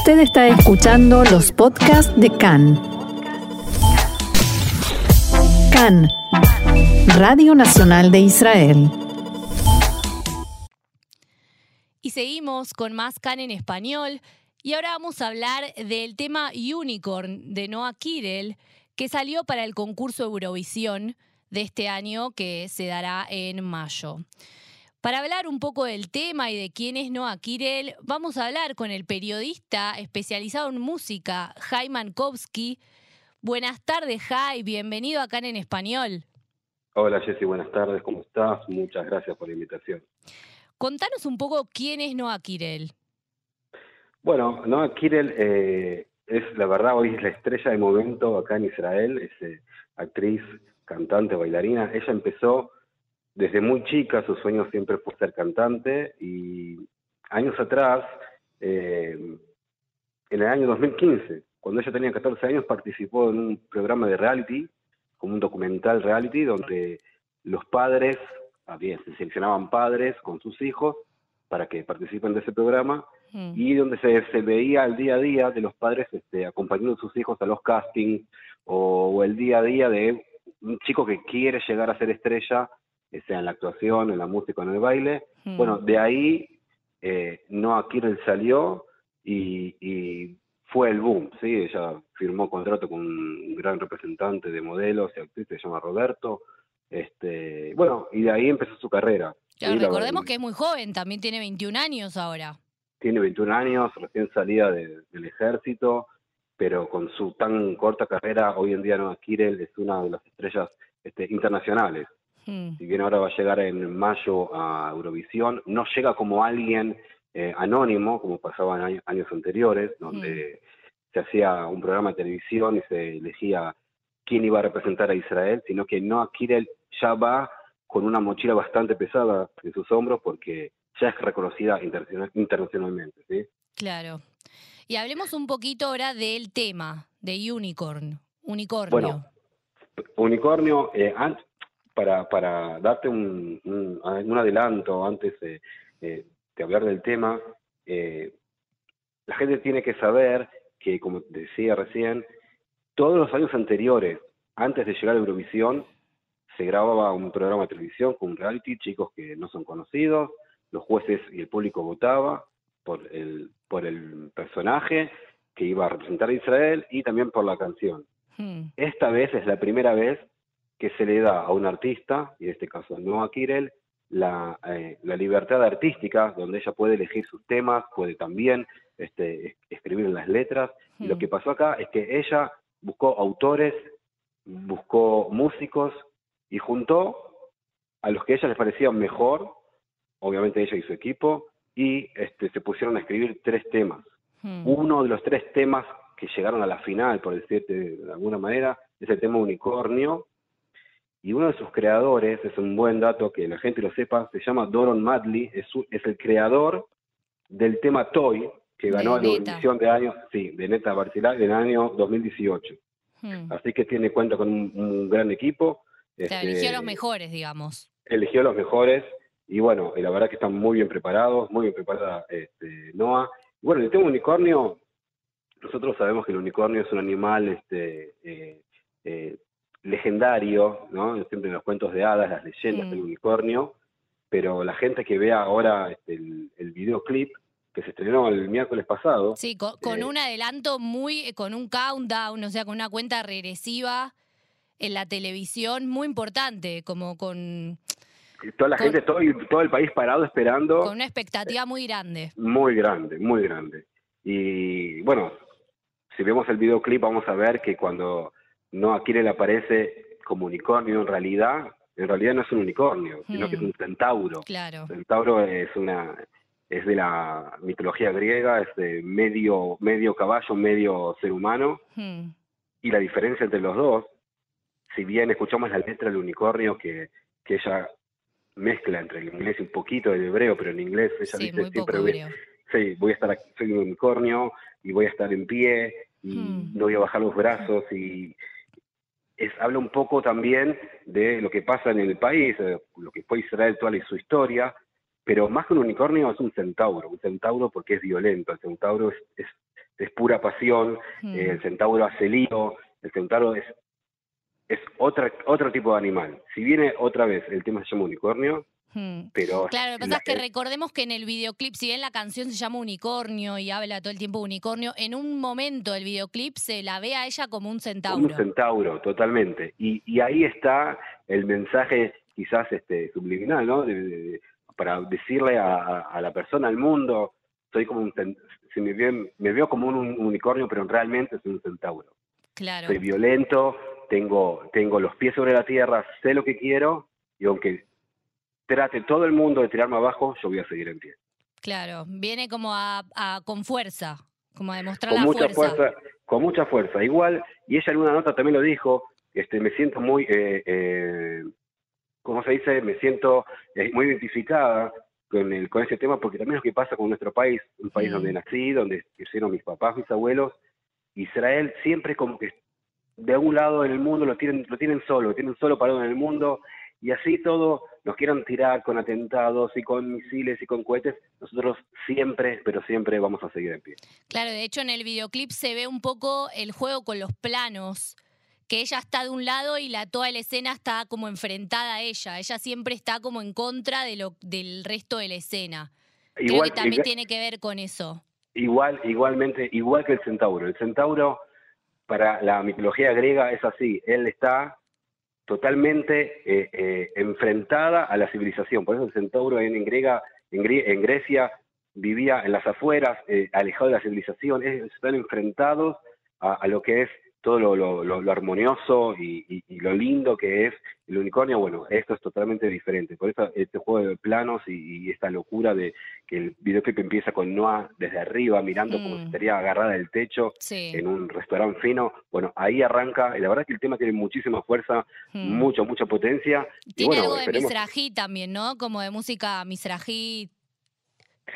Usted está escuchando los podcasts de CAN. CAN, Radio Nacional de Israel. Y seguimos con más CAN en español. Y ahora vamos a hablar del tema Unicorn de Noah Kirel, que salió para el concurso Eurovisión de este año que se dará en mayo. Para hablar un poco del tema y de quién es Noah Kirel, vamos a hablar con el periodista especializado en música, Jaime Mankowski. Buenas tardes, Jai, bienvenido acá en Español. Hola Jessy, buenas tardes, ¿cómo estás? Muchas gracias por la invitación. Contanos un poco quién es Noah Kirel. Bueno, Noah Kirel eh, es, la verdad, hoy es la estrella de momento acá en Israel, es eh, actriz, cantante, bailarina. Ella empezó desde muy chica, su sueño siempre fue ser cantante y años atrás, eh, en el año 2015, cuando ella tenía 14 años, participó en un programa de reality, como un documental reality, donde los padres, había, se seleccionaban padres con sus hijos para que participen de ese programa mm. y donde se, se, veía el día a día de los padres este, acompañando a sus hijos a los castings o el día a día de un chico que quiere llegar a ser estrella sea en la actuación, en la música, en el baile. Hmm. Bueno, de ahí eh, Noah Kirel salió y, fue el boom, ¿sí? Ella firmó contrato con un gran representante de modelos y actrices, se llama Roberto. Este, bueno, y de ahí empezó su carrera. recordemos que es muy joven, también tiene 21 años ahora. Tiene 21 años, recién salida del ejército, pero con su tan corta carrera, hoy en día Noah Kirel es una de las estrellas este, internacionales. Hmm. Si bien ahora va a llegar en mayo a Eurovisión, no llega como alguien eh, anónimo, como pasaba en años anteriores, donde hmm. se hacía un programa de televisión y se elegía quién iba a representar a Israel, sino que Noah Kirel ya va con una mochila bastante pesada en sus hombros porque ya es reconocida internacionalmente. ¿sí? Claro. Y hablemos un poquito ahora del tema de Unicorn, Unicornio. Bueno, Unicornio, eh, para, para darte un, un, adelanto antes de, hablar del tema, eh, la gente tiene que saber que, como decía recién, todos los años anteriores, antes de llegar a Eurovisión, se grababa un programa de televisión con un reality, chicos que no son conocidos, los jueces y el público votaba por el, por el personaje que iba a representar a Israel y también por la canción. Hmm. Esta vez es la primera vez que se le da a un artista, y en este caso no a Kirel, la, eh, la, libertad artística, donde ella puede elegir sus temas, puede también este, escribir las letras. Y lo hmm. que pasó acá es que ella buscó autores, buscó músicos y juntó a los que a ella les parecían mejor, obviamente ella y su equipo, y este, se pusieron a escribir tres temas. Hmm. Uno de los tres temas que llegaron a la final, por decirte de alguna manera, es el tema Unicornio, y uno de sus creadores, es un buen dato que la gente lo sepa, se llama Doron Madley, es, es el creador del tema Toy, que ganó la edición de años, sí, de Neta Barcelona del año 2018. Hmm. Así que tiene cuenta con un, gran equipo. Este, eligió a los mejores, digamos. Eligió a los mejores, y bueno, y la verdad que están muy bien preparados, muy bien preparada este, Noah. Bueno, el tema unicornio, nosotros sabemos que el unicornio es un animal este, eh, eh, legendario, ¿no? Siempre en los cuentos de hadas, las leyendas del unicornio, pero la gente que vea ahora este, el, videoclip que se estrenó el miércoles pasado. Sí, con, eh, un adelanto muy, eh, con un countdown, o sea, con una cuenta regresiva en la televisión muy importante, como con... Toda la gente, todo, todo el país parado esperando. Con una expectativa muy grande. Muy grande, muy grande. Y bueno, si vemos el videoclip vamos a ver que cuando no aquí le aparece como unicornio en realidad, en realidad no es un unicornio, sino que es un hmm. centauro. Claro. centauro es una es de la mitología griega, es de medio medio caballo, medio ser humano. Hmm. Y la diferencia entre los dos, si bien escuchamos la letra del unicornio que, que ella mezcla entre el inglés y un poquito del hebreo, pero en inglés ella dice siempre voy, sí, voy a estar aquí, soy un unicornio y voy a estar en pie y hmm. no voy a bajar los brazos y es, habla un poco también de lo que pasa en el país, lo que fue Israel, toda su historia, pero más que un unicornio es un centauro, un centauro porque es violento, el centauro es, es pura pasión, Mm. eh, el centauro hace lío, el centauro es, es otra, otro tipo de animal. Si viene otra vez, el tema se llama unicornio, Hmm. Pero... Claro, lo que pasa es que recordemos que en el videoclip, si bien la canción se llama Unicornio y habla todo el tiempo de unicornio, en un momento del videoclip se la ve a ella como un Un centauro. centauro, totalmente. Y, y ahí está el mensaje quizás este, subliminal, ¿no? De- para decirle a, la persona, al mundo, soy como un si me, veo como un, unicornio, pero realmente soy un centauro. Claro. Soy violento, tengo, tengo los pies sobre la tierra, sé lo que quiero, y aunque trate todo el mundo de tirarme abajo, yo voy a seguir en pie. Claro, viene como a, a- con fuerza, como a demostrar con la mucha fuerza. fuerza. con mucha fuerza. Igual, y ella en una nota también lo dijo, este, me siento muy, eh, eh, ¿cómo se dice? Me siento eh, muy identificada con el, con ese tema, porque también es lo que pasa con nuestro país, un país donde nací, donde crecieron mis papás, mis abuelos. Israel siempre como que de algún lado en el mundo lo tienen, lo tienen solo, lo tienen solo parado en el mundo, y así todo nos quieran tirar con atentados y con misiles y con cohetes, nosotros siempre, pero siempre vamos a seguir en pie. Claro, de hecho en el videoclip se ve un poco el juego con los planos, que ella está de un lado y la toda la escena está como enfrentada a ella. Ella siempre está como en contra de lo del resto de la escena. Creo que también tiene que ver con eso. Igual, igualmente, igual que el centauro. El centauro, para la mitología griega, es así. Él está totalmente eh, eh, enfrentada a la civilización. Por eso el centauro en, en en, Grecia, vivía en las afueras, eh, alejado de la civilización. Es- están enfrentados a, a lo que es todo lo, lo- lo- lo armonioso y, y- y lo lindo que es el unicornio. Bueno, esto es totalmente diferente. Por eso este juego de planos y, y esta locura de que el videoclip empieza con Noah desde arriba, mirando como Mm. si estaría agarrada del techo Sí. en un restaurante fino. Bueno, ahí arranca, y la verdad es que el tema tiene muchísima fuerza, Mm. mucha, mucha potencia. Tiene bueno, algo de esperemos- misrají también, ¿no? Como de música misrají.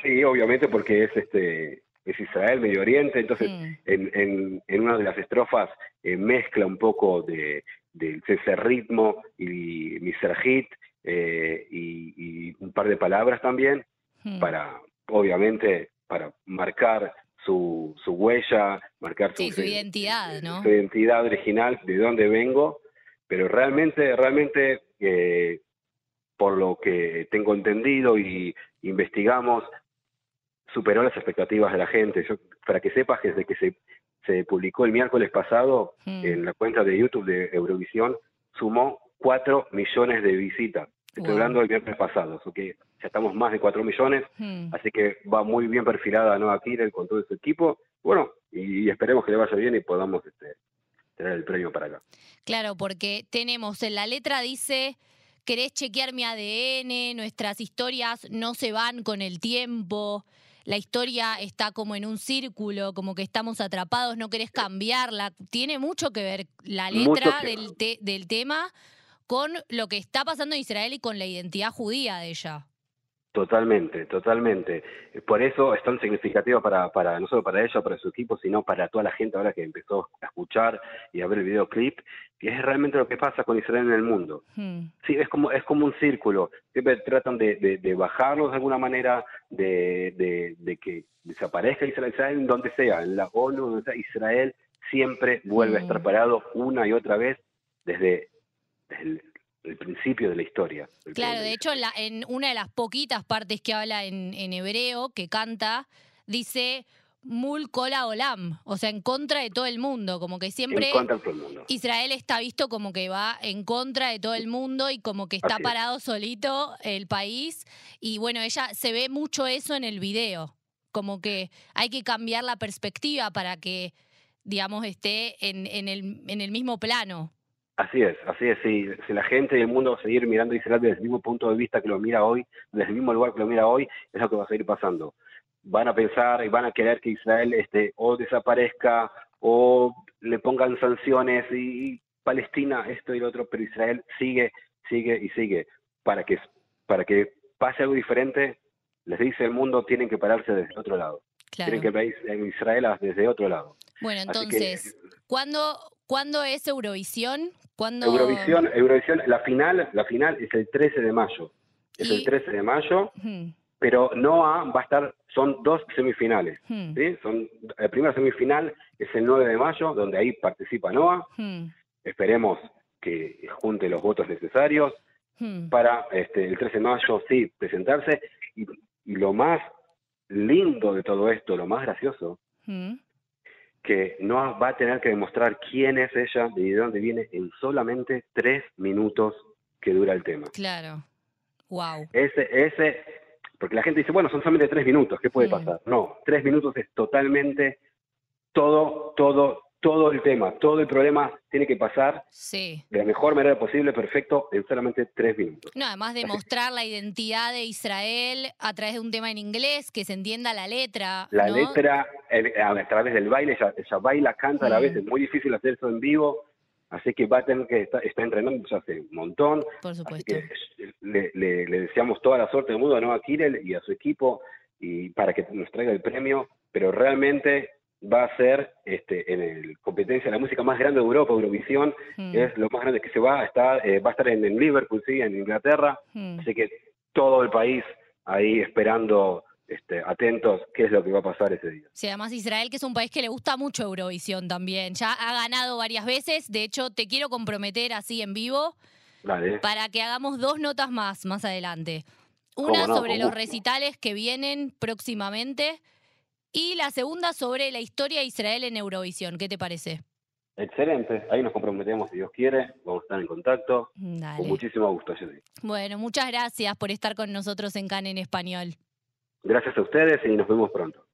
Sí, obviamente porque es este es Israel, Medio Oriente, entonces en, en, en una de las estrofas eh, mezcla un poco de, de ese ritmo y misrajit eh, y, y un par de palabras también para, obviamente, para marcar su, su huella, marcar Sí, su eh, identidad, ¿no? su identidad original, de dónde vengo, pero realmente, realmente, eh, por lo que tengo entendido y investigamos, superó las expectativas de la gente. Yo, para que sepas que desde que se, se publicó el miércoles pasado Mm. en la cuenta de YouTube de Eurovisión, sumó 4 millones de visitas. Estoy Wow. hablando del miércoles pasado, así que ya estamos más de 4 millones, Mm. así que va muy bien perfilada Noah Kirel con todo su equipo. Bueno, y, esperemos que le vaya bien y podamos este, tener el premio para acá. Claro, porque tenemos en la letra dice, querés chequear mi ADN, nuestras historias no se van con el tiempo, la historia está como en un círculo, como que estamos atrapados, no querés cambiarla. Tiene mucho que ver la letra del, te- del tema con lo que está pasando en Israel y con la identidad judía de ella. Totalmente, totalmente. Por eso es tan significativo para, para no solo para ella, para su equipo, sino para toda la gente ahora que empezó a escuchar y a ver el videoclip, que es realmente lo que pasa con Israel en el mundo. Hmm. Sí, es como, es como un círculo. Siempre tratan de, de, de bajarlos de alguna manera, de, de, de que desaparezca Israel, Israel donde sea, en la ONU, donde sea, Israel siempre vuelve a estar Mm. parado una y otra vez desde, desde el, el principio de la historia. Claro, de hecho, en, la- en una de las poquitas partes que habla en, en hebreo, que canta, dice Mul Kola Olam, o sea, en contra de todo el mundo, como que siempre mundo. Israel está visto como que va en contra de todo el mundo y como que está Así es. parado solito el país. Y bueno, ella se ve mucho eso en el video, como que hay que cambiar la perspectiva para que, digamos, esté en, en el, en el mismo plano. Así es, así es. Si, si la gente del mundo va a seguir mirando Israel desde el mismo punto de vista que lo mira hoy, desde el mismo lugar que lo mira hoy, es lo que va a seguir pasando. Van a pensar y van a querer que Israel este, o desaparezca o le pongan sanciones y, Palestina esto y lo otro, pero Israel sigue, sigue y sigue. Para que, para que pase algo diferente, les dice el mundo, tienen que pararse desde el otro lado. Claro. Tienen que ver Israel desde otro lado. Bueno, que- entonces, ¿cuándo, ¿cuándo es Eurovisión? ¿Cuándo... Eurovisión, Eurovisión, la final, la final es el 13 de mayo. Es Y- el 13 de mayo, pero Noah va a estar, son dos semifinales. Hmm. ¿sí? Son, la primera semifinal es el 9 de mayo, donde ahí participa Noah. Hmm. Esperemos que junte los votos necesarios para este, el 13 de mayo, sí, presentarse. Y, y lo más lindo de todo esto, lo más gracioso. Que Noah va a tener que demostrar quién es ella y de dónde viene en solamente tres minutos que dura el tema. Claro. Wow. Ese, ese, porque la gente dice, bueno, son solamente tres minutos, ¿qué puede pasar? No, tres minutos es totalmente todo, todo, todo el tema, todo el problema tiene que pasar Sí. de la mejor manera posible, perfecto, en solamente tres minutos. No, además de mostrar la identidad de Israel a través de un tema en inglés, que se entienda la letra. La ¿no? letra, el- a través del baile, ella, ella baila, canta a la vez, es muy difícil hacer eso en vivo, así que va a tener que estar, está entrenando ya hace un montón, Por Así supuesto. que le, le- le deseamos toda la suerte del mundo a Noah Kirel y a su equipo y para que nos traiga el premio, pero realmente va a ser este, en el competencia la música más grande de Europa, Eurovisión, Hmm. es lo más grande que se va a estar, eh, va a estar en, en Liverpool, sí, en Inglaterra, Hmm. así que todo el país ahí esperando, este, atentos, qué es lo que va a pasar ese día. Sí, además Israel, que es un país que le gusta mucho Eurovisión también. Ya ha ganado varias veces. De hecho, te quiero comprometer así en vivo Dale. para que hagamos dos notas más más adelante. Una sobre los recitales que vienen próximamente y la segunda sobre la historia de Israel en Eurovisión. ¿Qué te parece? Excelente, ahí nos comprometemos si Dios quiere, vamos a estar en contacto, con Dale. muchísimo gusto, Jessy. Bueno, muchas gracias por estar con nosotros en CAN en español. Gracias a ustedes y nos vemos pronto.